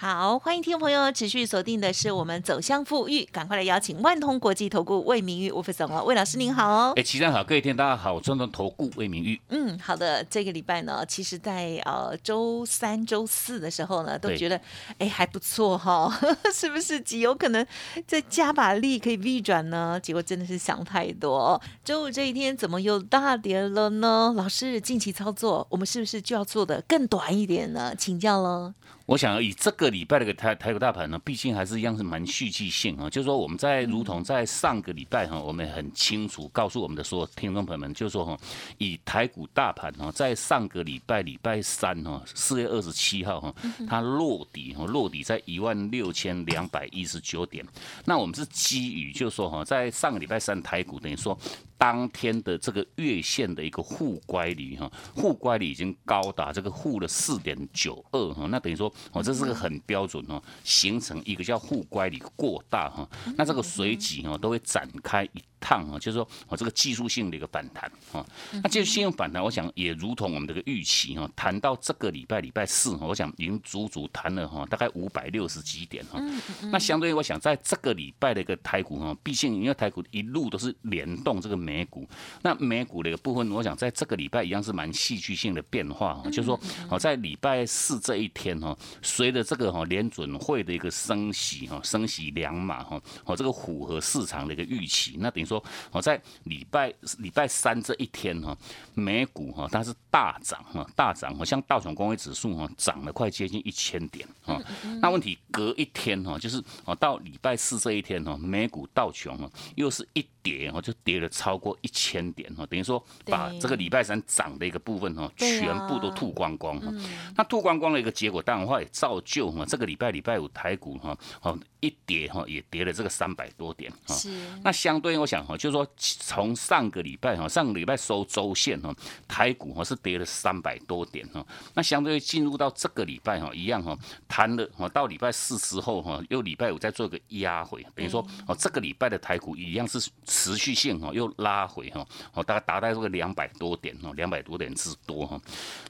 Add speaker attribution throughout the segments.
Speaker 1: 好，欢迎听众朋友持续锁定的是我们走向富裕，赶快来邀请万通国际投顾魏明玉吴副总哦，魏老师您好哦。
Speaker 2: 哎，齐上好，各位听大家好，我中通投顾魏明玉。
Speaker 1: 嗯，好的，这个礼拜呢，其实在呃周三、周四的时候呢，都觉得哎还不错哈，是不是极有可能再加把力可以逆转呢？结果真的是想太多，周五这一天怎么又大跌了呢？老师近期操作，我们是不是就要做的更短一点呢？请教喽。
Speaker 2: 我想以这个礼拜的个台台股大盘呢，毕竟还是一样是蛮戏剧性啊。就是说，我们在如同在上个礼拜哈，我们很清楚告诉我们的所有听众朋友们，就是说哈，以台股大盘哈，在上个礼拜礼拜三哈，四月二十七号哈，它落底哈，落底在一万六千两百一十九点。那我们是基于就是说哈，在上个礼拜三台股等于说。当天的这个月线的一个互乖离哈，互乖离已经高达这个负的四点九二哈，那等于说哦，这是个很标准哦，形成一个叫互乖离过大哈，那这个随即哦都会展开一。趟啊，就是说我这个技术性的一个反弹啊，那技术性反弹，我想也如同我们这个预期哈，谈到这个礼拜礼拜四，我想已经足足谈了哈，大概五百六十几点哈。那相对于我想在这个礼拜的一个台股哈，毕竟因为台股一路都是联动这个美股，那美股的一个部分，我想在这个礼拜一样是蛮戏剧性的变化哈，就是说哦，在礼拜四这一天哈，随着这个哈联准会的一个升息哈，升息两码哈，哦这个符合市场的一个预期，那等于。说哦在礼拜礼拜三这一天哈，美股哈它是大涨哈，大涨，好像道琼工业指数哈涨了快接近一千点哈。那问题隔一天哈，就是哦到礼拜四这一天哈，美股道琼啊又是一。跌哦，就跌了超过一千点哈，等于说把这个礼拜三涨的一个部分哈，全部都吐光光哈。那吐光光的一个结果，当然话也造就哈，这个礼拜礼拜五台股哈哦一跌哈也跌了这个三百多点哈。那相对我想哈，就是说从上个礼拜哈，上个礼拜收周线哈，台股哈是跌了三百多点哈。那相对进入到这个礼拜哈，一样哈，谈了哈，到礼拜四之后哈，又礼拜五再做个压回，等于说哦这个礼拜的台股一样是。持续性哈又拉回哈，哦大概达到这个两百多点哦，两百多点之多哈。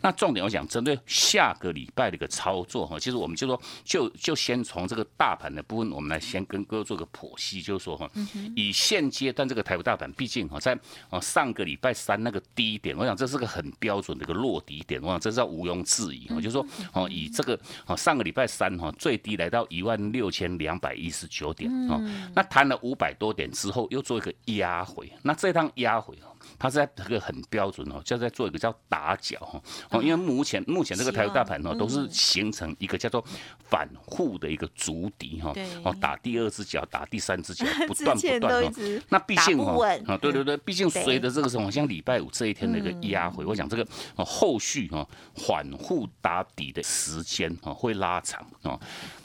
Speaker 2: 那重点我想针对下个礼拜的一个操作哈，其实我们就说就就先从这个大盘的部分，我们来先跟各位做个剖析，就是说哈，以现阶段这个台股大盘，毕竟哈在哦上个礼拜三那个低点，我想这是个很标准的一个落底点，我想这是要毋庸置疑哦，就是说哦以这个哦上个礼拜三哈最低来到一万六千两百一十九点哦，那弹了五百多点之后又做一个。压回，那这趟压回哦，它是在这个很标准哦，就在做一个叫打脚哈哦，因为目前目前这个台湾大盘哦，都是形成一个叫做反护的一个足底哈哦，打第二只脚，打第三只脚，不断不断哦，那毕竟哦啊对对对，毕竟随着这个什么像礼拜五这一天的一个压回，我想这个哦后续哈反护打底的时间哦会拉长哦。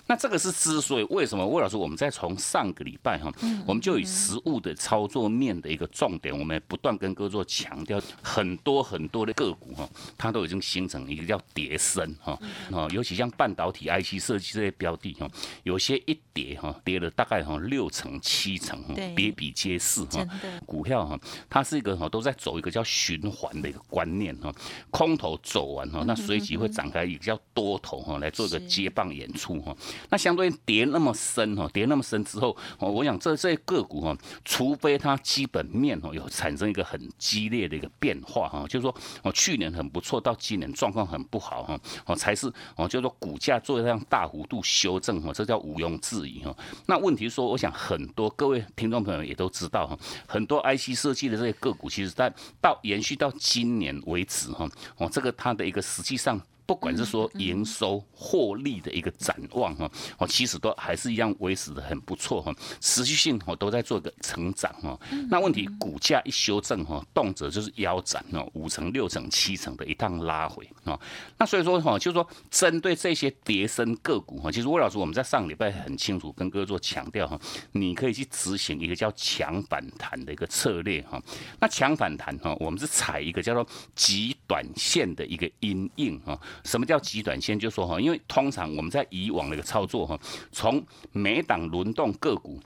Speaker 2: 那这个是之所以为什么？魏老师，我们在从上个礼拜哈，我们就以实物的操作面的一个重点，我们不断跟各位做强调，很多很多的个股哈，它都已经形成一个叫叠升哈，哦，尤其像半导体、IC 设计这些标的哈，有些一跌哈，跌了大概哈六成七成，比比皆是哈。股票哈，它是一个哈都在走一个叫循环的一个观念哈，空头走完哈，那随即会展开一个叫多头哈，来做一个接棒演出哈。那相对跌那么深哈，跌那么深之后，哦，我想这这些个股哈，除非它基本面哦有产生一个很激烈的一个变化哈，就是说哦去年很不错，到今年状况很不好哈，哦才是哦就是说股价做这样大幅度修正哈，这叫毋庸置疑哈。那问题说，我想很多各位听众朋友也都知道哈，很多 IC 设计的这些个股，其实在到延续到今年为止哈，哦这个它的一个实际上。不管是说营收、获利的一个展望哈，哦，其实都还是一样维持的很不错哈，持续性哦都在做一个成长哈。那问题股价一修正哈，动辄就是腰斩哦，五成、六成、七成的一趟拉回啊。那所以说哈，就是说针对这些跌升个股哈，其实魏老师我们在上礼拜很清楚跟各位做强调哈，你可以去执行一个叫强反弹的一个策略哈。那强反弹哈，我们是踩一个叫做极短线的一个阴影哈。什么叫极短线？就说哈，因为通常我们在以往的一个操作哈，从每档轮动个股。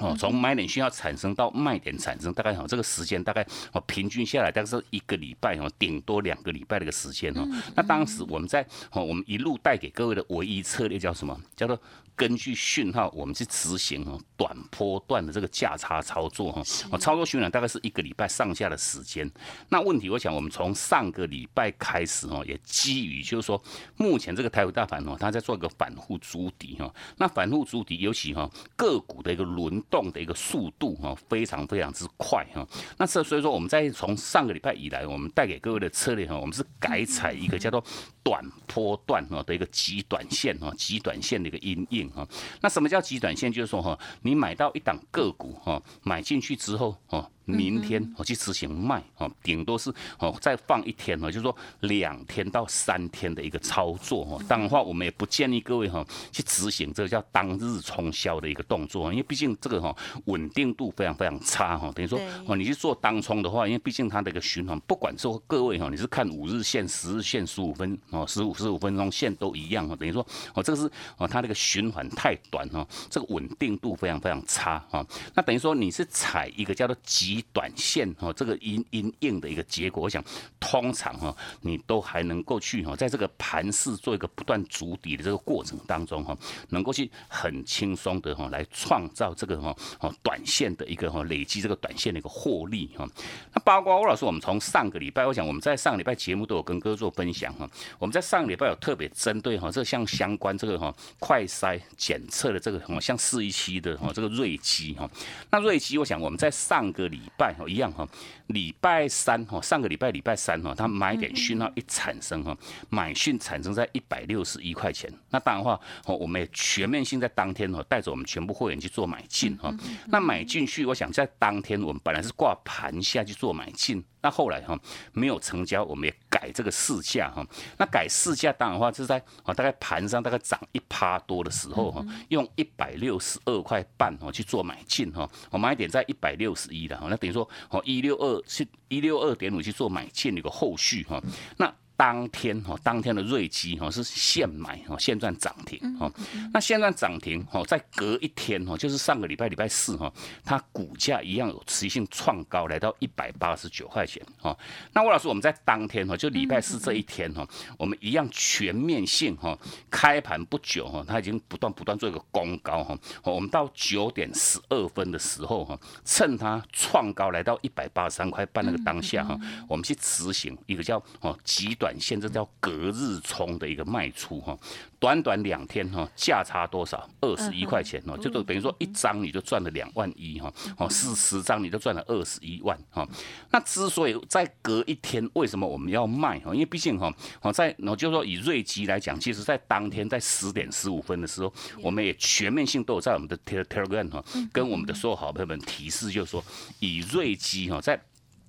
Speaker 2: 哦，从买点需要产生到卖点产生，大概哈这个时间大概哦平均下来大概是一个礼拜哦，顶多两个礼拜的一个时间哦。那当时我们在哦我们一路带给各位的唯一策略叫什么？叫做根据讯号我们去执行哦短波段的这个价差操作哈。哦操作训练大概是一个礼拜上下的时间。那问题我想我们从上个礼拜开始哦，也基于就是说目前这个台股大盘哦，它在做一个反复筑底哈。那反复筑底尤其哈个股的一个轮。动的一个速度哈，非常非常之快哈。那这所以说，我们在从上个礼拜以来，我们带给各位的策略哈，我们是改采一个叫做短波段哈的一个极短线哈，极短线的一个阴影啊。那什么叫极短线？就是说哈，你买到一档个股哈，买进去之后哈。明天我去执行卖哦，顶多是哦再放一天哦，就是说两天到三天的一个操作哦。当然话，我们也不建议各位哈去执行这个叫当日冲销的一个动作，因为毕竟这个哈稳定度非常非常差哈。等于说哦，你去做当冲的话，因为毕竟它的一个循环，不管说各位哈，你是看五日线、十日线、十五分哦、十五十五分钟线都一样哦。等于说哦，这个是哦它那个循环太短哈，这个稳定度非常非常差哈。那等于说你是踩一个叫做急。短线哈，这个阴阴硬的一个结果，我想通常哈，你都还能够去哈，在这个盘势做一个不断筑底的这个过程当中哈，能够去很轻松的哈来创造这个哈哦短线的一个哈累积这个短线的一个获利哈。那包括欧老师，我们从上个礼拜，我想我们在上个礼拜节目都有跟哥做分享哈，我们在上个礼拜有特别针对哈这像相关这个哈快筛检测的这个什像四一七的哈这个瑞基哈，那瑞基我想我们在上个礼拜。一样哈，礼拜三哈，上个礼拜礼拜三哈，他买点讯号一产生哈，买讯产生在一百六十一块钱。那当然话，我们也全面性在当天哈，带着我们全部会员去做买进哈。那买进去，我想在当天我们本来是挂盘下去做买进。那后来哈没有成交，我们也改这个市价哈。那改市价当然话就是在啊大概盘上大概涨一趴多的时候哈，用一百六十二块半哦去做买进哈。我买点在一百六十一的哈，那等于说哦一六二是一六二点五去做买进的一个后续哈。那当天哈，当天的瑞基哈是现买哈，现赚涨停哈。那现赚涨停哈，在隔一天哈，就是上个礼拜礼拜四哈，它股价一样有持续性创高，来到一百八十九块钱哈。那魏老师，我们在当天哈，就礼拜四这一天哈，我们一样全面性哈，开盘不久哈，它已经不断不断做一个攻高哈。我们到九点十二分的时候哈，趁它创高来到一百八十三块半那个当下哈，我们去执行一个叫哦极短。短线这叫隔日冲的一个卖出哈，短短两天哈，价差多少？二十一块钱哦，就等于说一张你就赚了两万一哈，哦，四十张你就赚了二十一万哈。那之所以在隔一天，为什么我们要卖哈？因为毕竟哈，哦，在我就说以瑞基来讲，其实在当天在十点十五分的时候，我们也全面性都有在我们的 Telegram 哈，跟我们的所有好朋友们提示，就是说以瑞基哈在。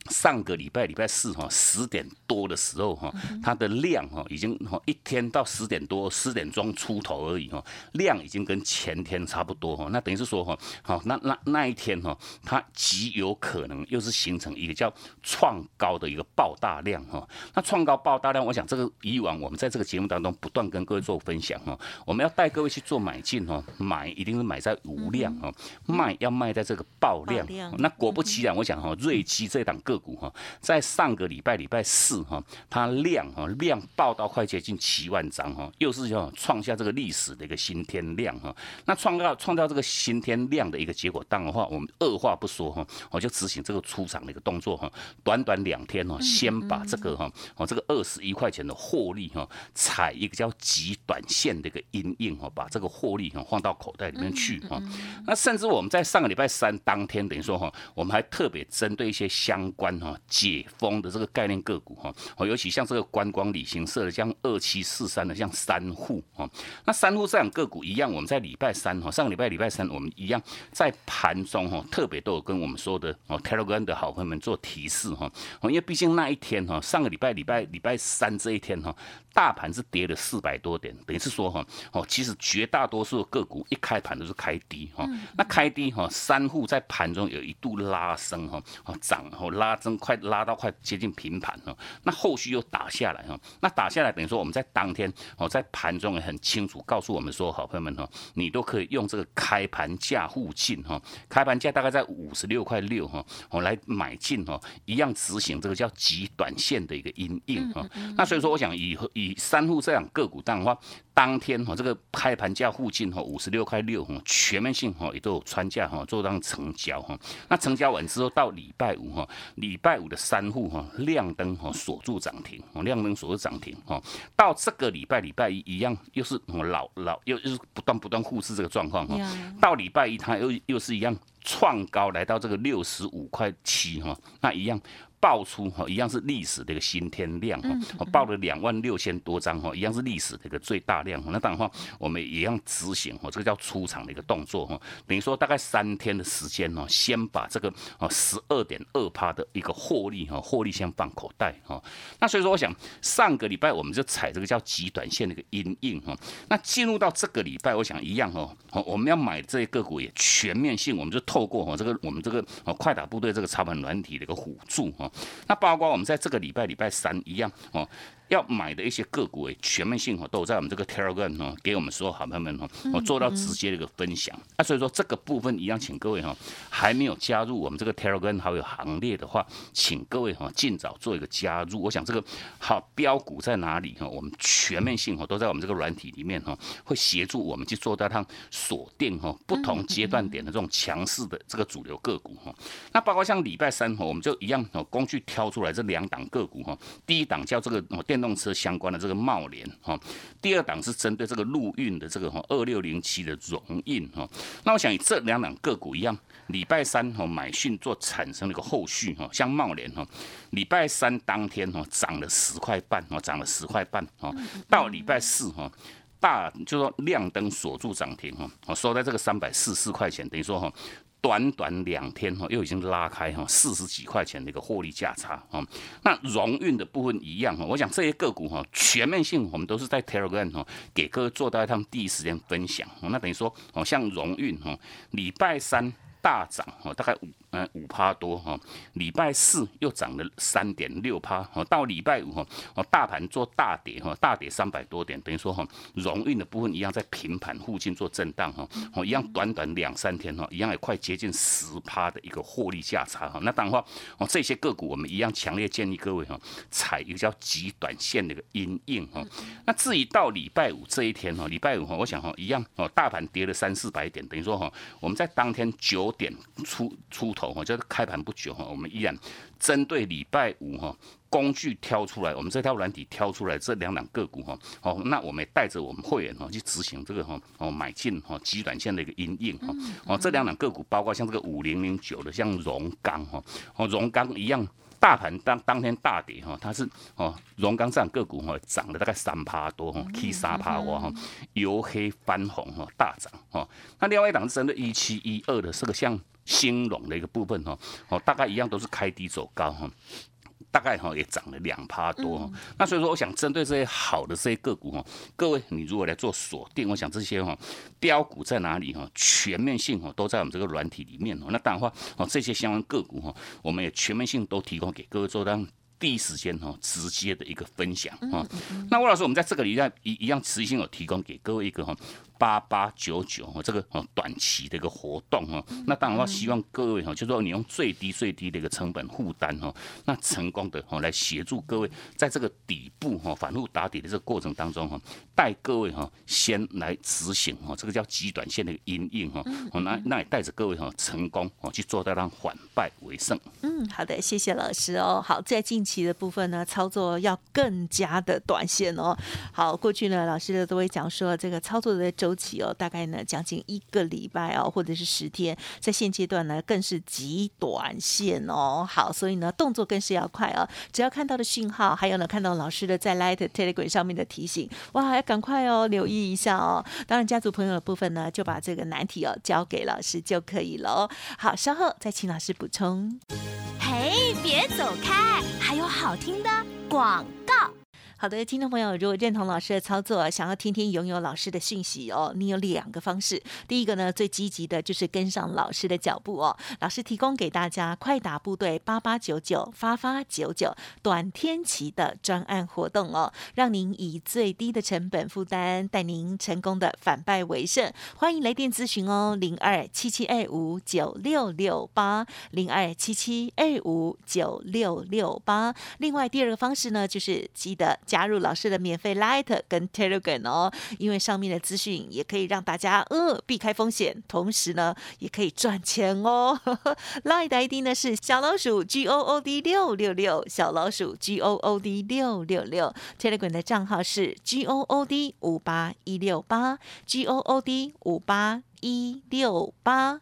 Speaker 2: 上个礼拜礼拜四哈十点多的时候哈，它的量哈已经哈一天到十点多十点钟出头而已哈，量已经跟前天差不多哈，那等于是说哈，好那那那一天哈，它极有可能又是形成一个叫创高的一个爆大量哈，那创高爆大量，我想这个以往我们在这个节目当中不断跟各位做分享哈，我们要带各位去做买进哈，买一定是买在无量哈，卖要卖在这个爆量，那果不其然，我想哈，瑞基这档个。股哈，在上个礼拜礼拜四哈，它量哈量爆到快接近七万张哈，又是要创下这个历史的一个新天量哈。那创造创造这个新天量的一个结果，当然话我们二话不说哈，我就执行这个出场的一个动作哈。短短两天哈，先把这个哈哦这个二十一块钱的获利哈，踩一个叫极短线的一个阴影哈，把这个获利哈放到口袋里面去哈。那甚至我们在上个礼拜三当天，等于说哈，我们还特别针对一些相关哈解封的这个概念个股哈，哦，尤其像这个观光旅行社的，像二七四三的，像三户哈，那三户这样个股一样，我们在礼拜三哈，上个礼拜礼拜三我们一样在盘中哈，特别都有跟我们说的哦，Telegram 的好朋友们做提示哈，哦，因为毕竟那一天哈，上个礼拜礼拜礼拜三这一天哈。大盘是跌了四百多点，等于是说哈哦，其实绝大多数个股一开盘都是开低哈，那开低哈，三户在盘中有一度拉升哈，哦涨后拉升快拉到快接近平盘了，那后续又打下来哈，那打下来等于说我们在当天哦在盘中也很清楚告诉我们说，好朋友们哈，你都可以用这个开盘价附近哈，开盘价大概在五十六块六哈，我来买进哈，一样执行这个叫极短线的一个阴影哈，那所以说我想以。以三户这样个股当的话，当天哈这个开盘价附近哈五十六块六哈全面性哈也都有穿价哈做当成交哈，那成交完之后到礼拜五哈，礼拜五的三户哈亮灯哈锁住涨停，亮灯锁住涨停哈，到这个礼拜礼拜一一样又是老老又又是不断不断护市这个状况哈，到礼拜一它又又是一样创高来到这个六十五块七哈，那一样。爆出哈一样是历史的一个新天量哈，我报了两万六千多张哈，一样是历史的一个最大量。那当然话，我们也一样执行哈，这个叫出场的一个动作哈，等于说大概三天的时间哦，先把这个哦十二点二趴的一个获利哈，获利先放口袋哈。那所以说，我想上个礼拜我们就踩这个叫极短线的一个阴影哈。那进入到这个礼拜，我想一样哦，我们要买这些个股也全面性，我们就透过哈这个我们这个哦快打部队这个操盘软体的一个辅助哈。那包括我们在这个礼拜礼拜三一样哦。要买的一些个股诶，全面性哈都在我们这个 Telegram 哈，给我们所有好朋友们哈，我做到直接的一个分享。那所以说这个部分一样，请各位哈，还没有加入我们这个 Telegram 好友行列的话，请各位哈尽早做一个加入。我想这个好标股在哪里哈，我们全面性哦都在我们这个软体里面哈，会协助我们去做到它锁定哈不同阶段点的这种强势的这个主流个股哈。那包括像礼拜三哈，我们就一样哦，工具挑出来这两档个股哈，第一档叫这个电。电动车相关的这个茂联哈，第二档是针对这个陆运的这个哈二六零七的荣运哈，那我想以这两档个股一样，礼拜三哈买讯做产生了一个后续哈，像茂联哈，礼拜三当天哈涨了十块半哈，涨了十块半哈，到礼拜四哈大就说亮灯锁住涨停哈，我收在这个三百四四块钱，等于说哈。短短两天哈，又已经拉开哈四十几块钱的一个获利价差哈。那荣运的部分一样哈，我想这些个股哈，全面性我们都是在 Telegram 哈给各位做到他们第一时间分享。那等于说哦，像荣运哈，礼拜三。大涨哦，大概五嗯五趴多哈，礼拜四又涨了三点六趴哦，到礼拜五哈哦，大盘做大跌哈，大跌三百多点，等于说哈，荣运的部分一样在平盘附近做震荡哈，哦一样短短两三天哈，一样也快接近十趴的一个获利价差哈，那当然话哦，这些个股我们一样强烈建议各位哈，踩一个叫极短线的一个阴影哈，那至于到礼拜五这一天哈，礼拜五哈，我想哈一样哦，大盘跌了三四百点，等于说哈，我们在当天九。点出出头哈，就是开盘不久哈，我们依然针对礼拜五哈工具挑出来，我们这套软体挑出来这两档个股哈，好，那我们也带着我们会员哈去执行这个哈哦买进哈极短线的一个阴影哈，哦这两档个股包括像这个五零零九的像荣钢哈，哦荣钢一样。大盘当当天大跌哈，它是哦，荣钢这样个股哈涨了大概三趴多哈，K 三趴哇哈，由黑翻红哈，大涨哈。那另外一档是针对一七一二的这个像兴隆的一个部分哈，哦大概一样都是开低走高哈。大概哈也涨了两趴多，那所以说我想针对这些好的这些个股哈，各位你如果来做锁定，我想这些哈标股在哪里哈，全面性哈都在我们这个软体里面哦。那当然话哦这些相关个股哈，我们也全面性都提供给各位做当第一时间哈直接的一个分享啊。那魏老师，我们在这个礼拜一一样持续性有提供给各位一个哈。八八九九哦，这个哦短期的一个活动哦，那当然话希望各位哈，就说你用最低最低的一个成本负担哦，那成功的哈来协助各位在这个底部哈反复打底的这个过程当中哈，带各位哈先来执行哈，这个叫极短线的一个阴影哈，哦那那也带着各位哈成功哦去做到让反败为胜。
Speaker 1: 嗯，好的，谢谢老师哦。好，在近期的部分呢，操作要更加的短线哦。好，过去呢老师都会讲说这个操作的周。周期哦，大概呢将近一个礼拜哦，或者是十天，在现阶段呢更是极短线哦。好，所以呢动作更是要快哦，只要看到的讯号，还有呢看到老师的在 Light Telegram 上面的提醒，哇，要赶快哦，留意一下哦。当然，家族朋友的部分呢，就把这个难题哦交给老师就可以了哦。好，稍后再请老师补充。
Speaker 3: 嘿，别走开，还有好听的广告。
Speaker 1: 好的，听众朋友，如果认同老师的操作，想要天天拥有老师的讯息哦，你有两个方式。第一个呢，最积极的就是跟上老师的脚步哦。老师提供给大家快打部队八八九九发发九九短天期的专案活动哦，让您以最低的成本负担，带您成功的反败为胜。欢迎来电咨询哦，零二七七二五九六六八零二七七二五九六六八。另外第二个方式呢，就是记得。加入老师的免费 Light 跟 Telegram 哦，因为上面的资讯也可以让大家呃避开风险，同时呢也可以赚钱哦。Light 的 ID 呢是小老鼠 G O O D 六六六，小老鼠 G O O D 六六六。Telegram 的账号是 G O O D 五八一六八，G O O D 五八一六八。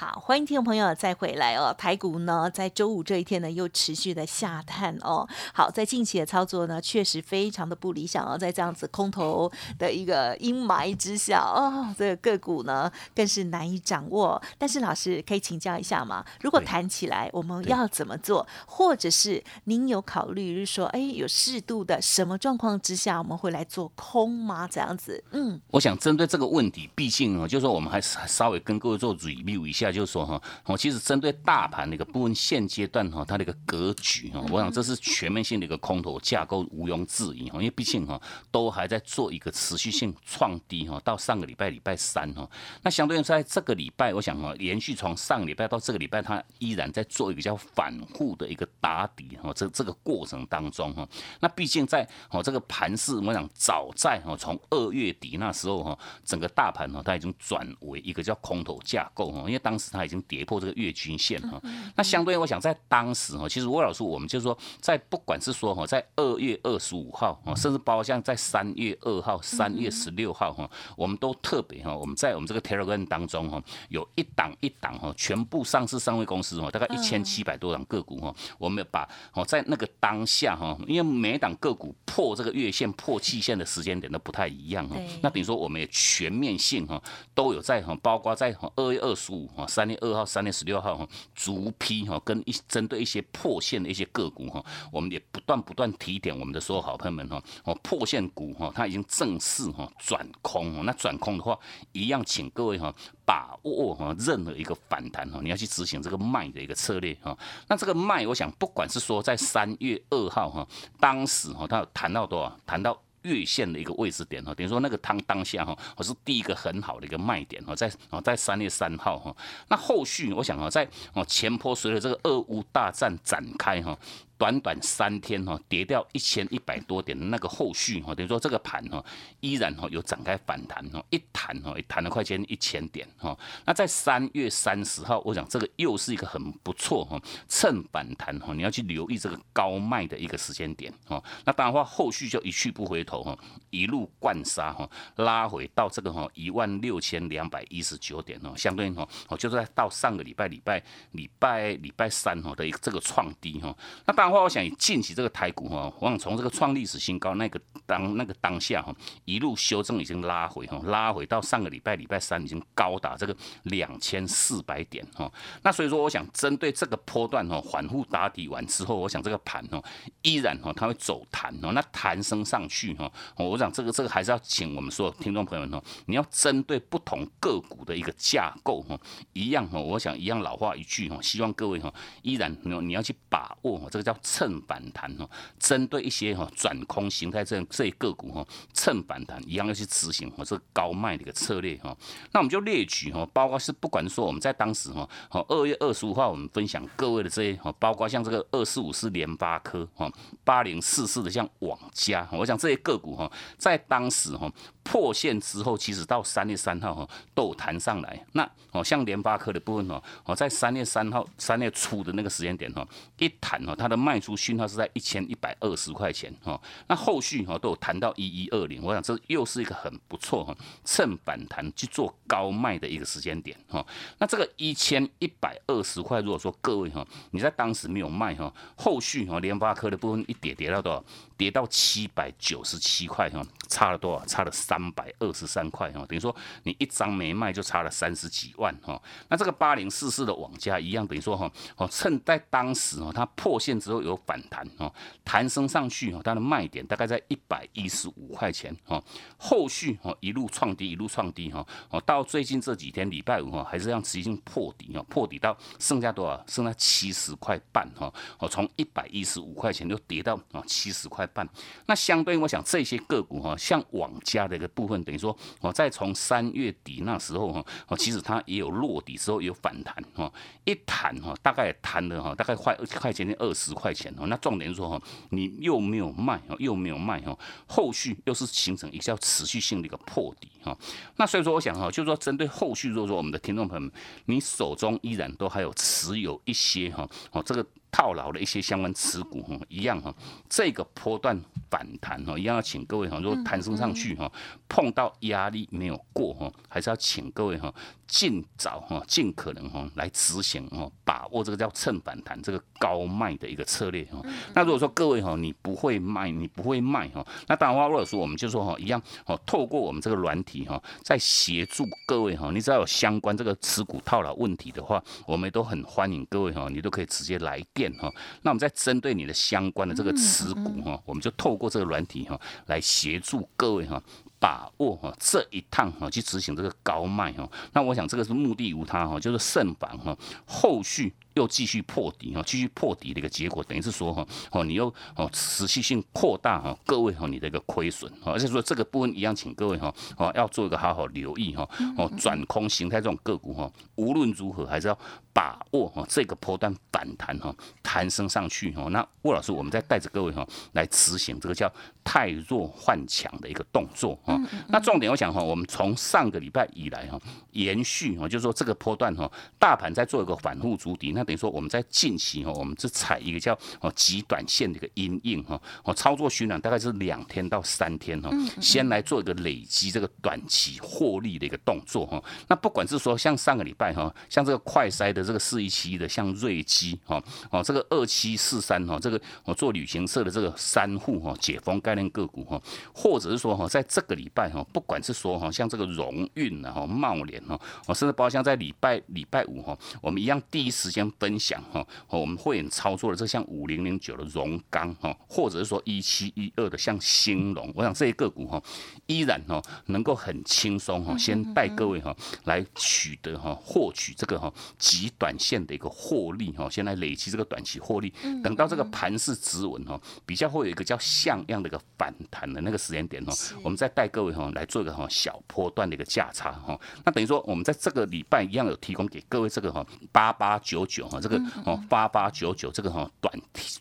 Speaker 1: 好，欢迎听众朋友再回来哦。台股呢，在周五这一天呢，又持续的下探哦。好，在近期的操作呢，确实非常的不理想哦。在这样子空头的一个阴霾之下哦，这个个股呢，更是难以掌握。但是老师可以请教一下吗？如果弹起来，我们要怎么做？或者是您有考虑，就是说，哎，有适度的什么状况之下，我们会来做空吗？这样子，嗯，
Speaker 2: 我想针对这个问题，毕竟哦，就是说我们还是稍微跟各位做 review 一下。就是说哈，我其实针对大盘的一个部分，现阶段哈，它的一个格局哈，我想这是全面性的一个空头架构，毋庸置疑哈。因为毕竟哈，都还在做一个持续性创低哈，到上个礼拜礼拜三哈，那相对于在这个礼拜，我想哈，连续从上个礼拜到这个礼拜，它依然在做一个叫反复的一个打底哈。这这个过程当中哈，那毕竟在哦这个盘势，我想早在哈从二月底那时候哈，整个大盘哈，它已经转为一个叫空头架构哈，因为当时它已经跌破这个月均线哈，那相对我想在当时哈，其实魏老师我们就是说，在不管是说哈，在二月二十五号哈，甚至包括像在三月二号、三月十六号哈，我们都特别哈，我们在我们这个 Telegram 当中哈，有一档一档哈，全部上市上位公司哈，大概一千七百多档个股哈，我们把哦在那个当下哈，因为每档个股破这个月线、破期线的时间点都不太一样哈，那比如说我们也全面性哈，都有在哈，包括在二月二十五哈。三月二号、三月十六号哈，逐批哈，跟一针对一些破线的一些个股哈，我们也不断不断提点我们的所有好朋友们哈，哦，破线股哈，它已经正式哈转空，那转空的话，一样请各位哈把握哈任何一个反弹哈，你要去执行这个卖的一个策略哈。那这个卖，我想不管是说在三月二号哈，当时哈，它谈到多少？谈到。月线的一个位置点哈，等于说那个当当下哈，我是第一个很好的一个卖点哈，在哦在三月三号哈，那后续我想啊，在哦前坡随着这个俄乌大战展开哈。短短三天哈，跌掉一千一百多点的那个后续哈，等于说这个盘哈依然哈有展开反弹哈，一弹哈也弹了快接近一千点哈。那在三月三十号，我想这个又是一个很不错哈，趁反弹哈，你要去留意这个高卖的一个时间点哈。那当然话后续就一去不回头哈，一路灌杀哈，拉回到这个哈一万六千两百一十九点哦，相对哈哦就是在到上个礼拜礼拜礼拜礼拜三哈的一个这个创低哈。那当。话我想近期这个台股哈，我想从这个创历史新高那个当那个当下哈，一路修正已经拉回哈，拉回到上个礼拜礼拜三已经高达这个两千四百点哈。那所以说，我想针对这个波段哈，反复打底完之后，我想这个盘哈依然哈它会走弹哦，那弹升上去哈，我想这个这个还是要请我们所有听众朋友们哈，你要针对不同个股的一个架构哈，一样哈，我想一样老话一句哈，希望各位哈依然你你要去把握哦这个叫。趁反弹哈，针对一些哈转空形态这这些个股哈，趁反弹一样要去执行哈这个高卖的一个策略哈。那我们就列举哈，包括是不管说我们在当时哈，好二月二十五号我们分享各位的这些哈，包括像这个二四五四联发科哈，八零四四的像网家，我想这些个股哈，在当时哈。破线之后，其实到三月三号哈都有弹上来。那哦，像联发科的部分哦，哦在三月三号、三月初的那个时间点哈，一弹哦，它的卖卖出讯号是在一千一百二十块钱哈。那后续哈都有谈到一一二零，我想这又是一个很不错哈，趁反弹去做高卖的一个时间点哈。那这个一千一百二十块，如果说各位哈你在当时没有卖哈，后续哈联发科的部分一跌跌到多少？跌到七百九十七块哈，差了多少？差了三百二十三块哈，等于说你一张没卖就差了三十几万哈。那这个八零四四的网价一样，等于说哈，哦趁在当时哈它破线之后有反弹哦，弹升上去哈，它的卖点大概在一百一十五块钱哈，后续哈一路创低一路创低哈，哦到最近这几天礼拜五哈还是让持续破底哈，破底到剩下多少？剩下七十块半哈，哦从一百一十五块钱又跌到啊七十块。半，那相对我想这些个股哈，像网家的一个部分，等于说哦，在从三月底那时候哈，哦，其实它也有落底之后有反弹哈，一弹哈，大概弹了哈，大概快快接近二十块钱哦。那重点说哈，你又没有卖哦，又没有卖哦，后续又是形成一个持续性的一个破底哈。那所以说我想哈，就是说针对后续，如果说我们的听众朋友们，你手中依然都还有持有一些哈，哦这个。套牢的一些相关持股哈，一样哈，这个波段反弹哈，一样要请各位哈，如果弹升上去哈，碰到压力没有过哈，还是要请各位哈。尽早哈，尽可能哈来执行哈，把握这个叫趁反弹这个高卖的一个策略哈。那如果说各位哈，你不会卖，你不会卖哈，那当然话，如果说我们就说哈，一样哦，透过我们这个软体哈，在协助各位哈，你只要有相关这个持股套牢问题的话，我们都很欢迎各位哈，你都可以直接来电哈。那我们在针对你的相关的这个持股哈，我们就透过这个软体哈，来协助各位哈。把握哈这一趟哈去执行这个高卖哈，那我想这个是目的无他哈，就是慎防哈后续。又继续破底哈，继续破底的一个结果，等于是说哈哦，你又哦持续性扩大哈，各位哈你的一个亏损而且说这个部分一样，请各位哈哦要做一个好好留意哈哦转空形态这种个股哈，无论如何还是要把握哈这个波段反弹哈，弹升上去哈。那魏老师，我们再带着各位哈来执行这个叫太弱换强的一个动作哈。那重点我想哈，我们从上个礼拜以来哈延续哈，就是说这个波段哈，大盘在做一个反复筑底那。那等于说我们在近期哈，我们是踩一个叫哦极短线的一个阴影哈，哦操作循环大概是两天到三天哈，先来做一个累积这个短期获利的一个动作哈。那不管是说像上个礼拜哈，像这个快筛的这个四一七的，像瑞基哈，哦这个二七四三哈，这个我做旅行社的这个三户哈，解封概念个股哈，或者是说哈，在这个礼拜哈，不管是说哈，像这个荣运啊哈茂联哈，哦甚至包括像在礼拜礼拜五哈，我们一样第一时间。分享哈，我们会员操作的这像五零零九的荣钢哈，或者是说一七一二的像兴隆，我想这些个股哈，依然哈能够很轻松哈，先带各位哈来取得哈获取这个哈极短线的一个获利哈，先来累积这个短期获利，等到这个盘势止稳哈，比较会有一个叫像样的一个反弹的那个时间点哈，我们再带各位哈来做一个哈小波段的一个价差哈，那等于说我们在这个礼拜一样有提供给各位这个哈八八九九。哈，这个哦八八九九这个哈短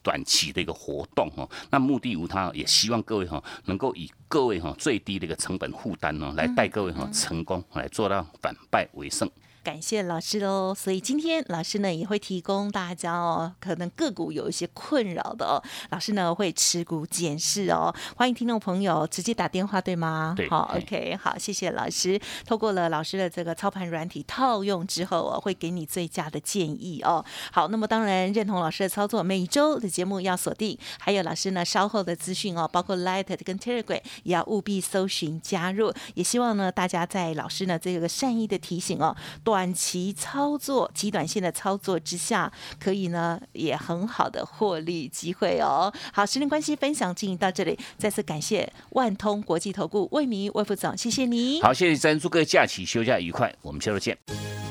Speaker 2: 短期的一个活动哈，那目的无他，也希望各位哈能够以各位哈最低的一个成本负担呢，来带各位哈成功来做到反败为胜。
Speaker 1: 感谢老师喽，所以今天老师呢也会提供大家哦，可能个股有一些困扰的哦，老师呢会持股检视哦，欢迎听众朋友直接打电话对吗？
Speaker 2: 对，
Speaker 1: 好，OK，好，谢谢老师，透过了老师的这个操盘软体套用之后哦，会给你最佳的建议哦。好，那么当然认同老师的操作，每周的节目要锁定，还有老师呢稍后的资讯哦，包括 Light 跟 Telegram 也要务必搜寻加入，也希望呢大家在老师呢这个善意的提醒哦。短期操作、极短线的操作之下，可以呢也很好的获利机会哦。好，时间关系，分享进行到这里，再次感谢万通国际投顾魏明魏副总，谢谢你。
Speaker 2: 好，谢谢珍祝各位假期休假愉快，我们下周见。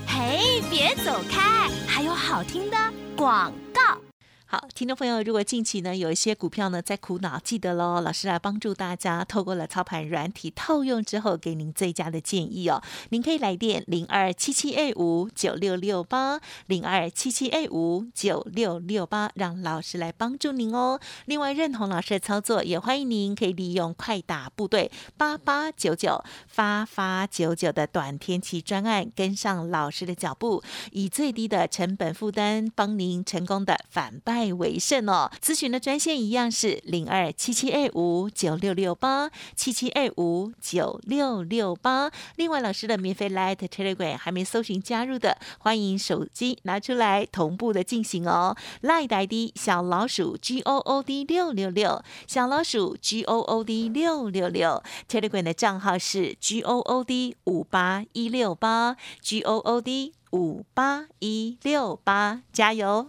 Speaker 3: 嘿，别走开，还有好听的广告。
Speaker 1: 好，听众朋友，如果近期呢有一些股票呢在苦恼，记得喽，老师来帮助大家，透过了操盘软体套用之后，给您最佳的建议哦。您可以来电零二七七 A 五九六六八零二七七 A 五九六六八，让老师来帮助您哦。另外，认同老师的操作，也欢迎您可以利用快打部队八八九九发发九九的短天期专案，跟上老师的脚步，以最低的成本负担，帮您成功的反败。爱为胜哦，咨询的专线一样是零二七七二五九六六八七七二五九六六八。另外，老师的免费 Light Telegram 还没搜寻加入的，欢迎手机拿出来同步的进行哦。Light ID 小老鼠 G O O D 六六六，小老鼠 G O O D 六六六。Telegram 的账号是 G O O D 五八一六八 G O O D 五八一六八，加油！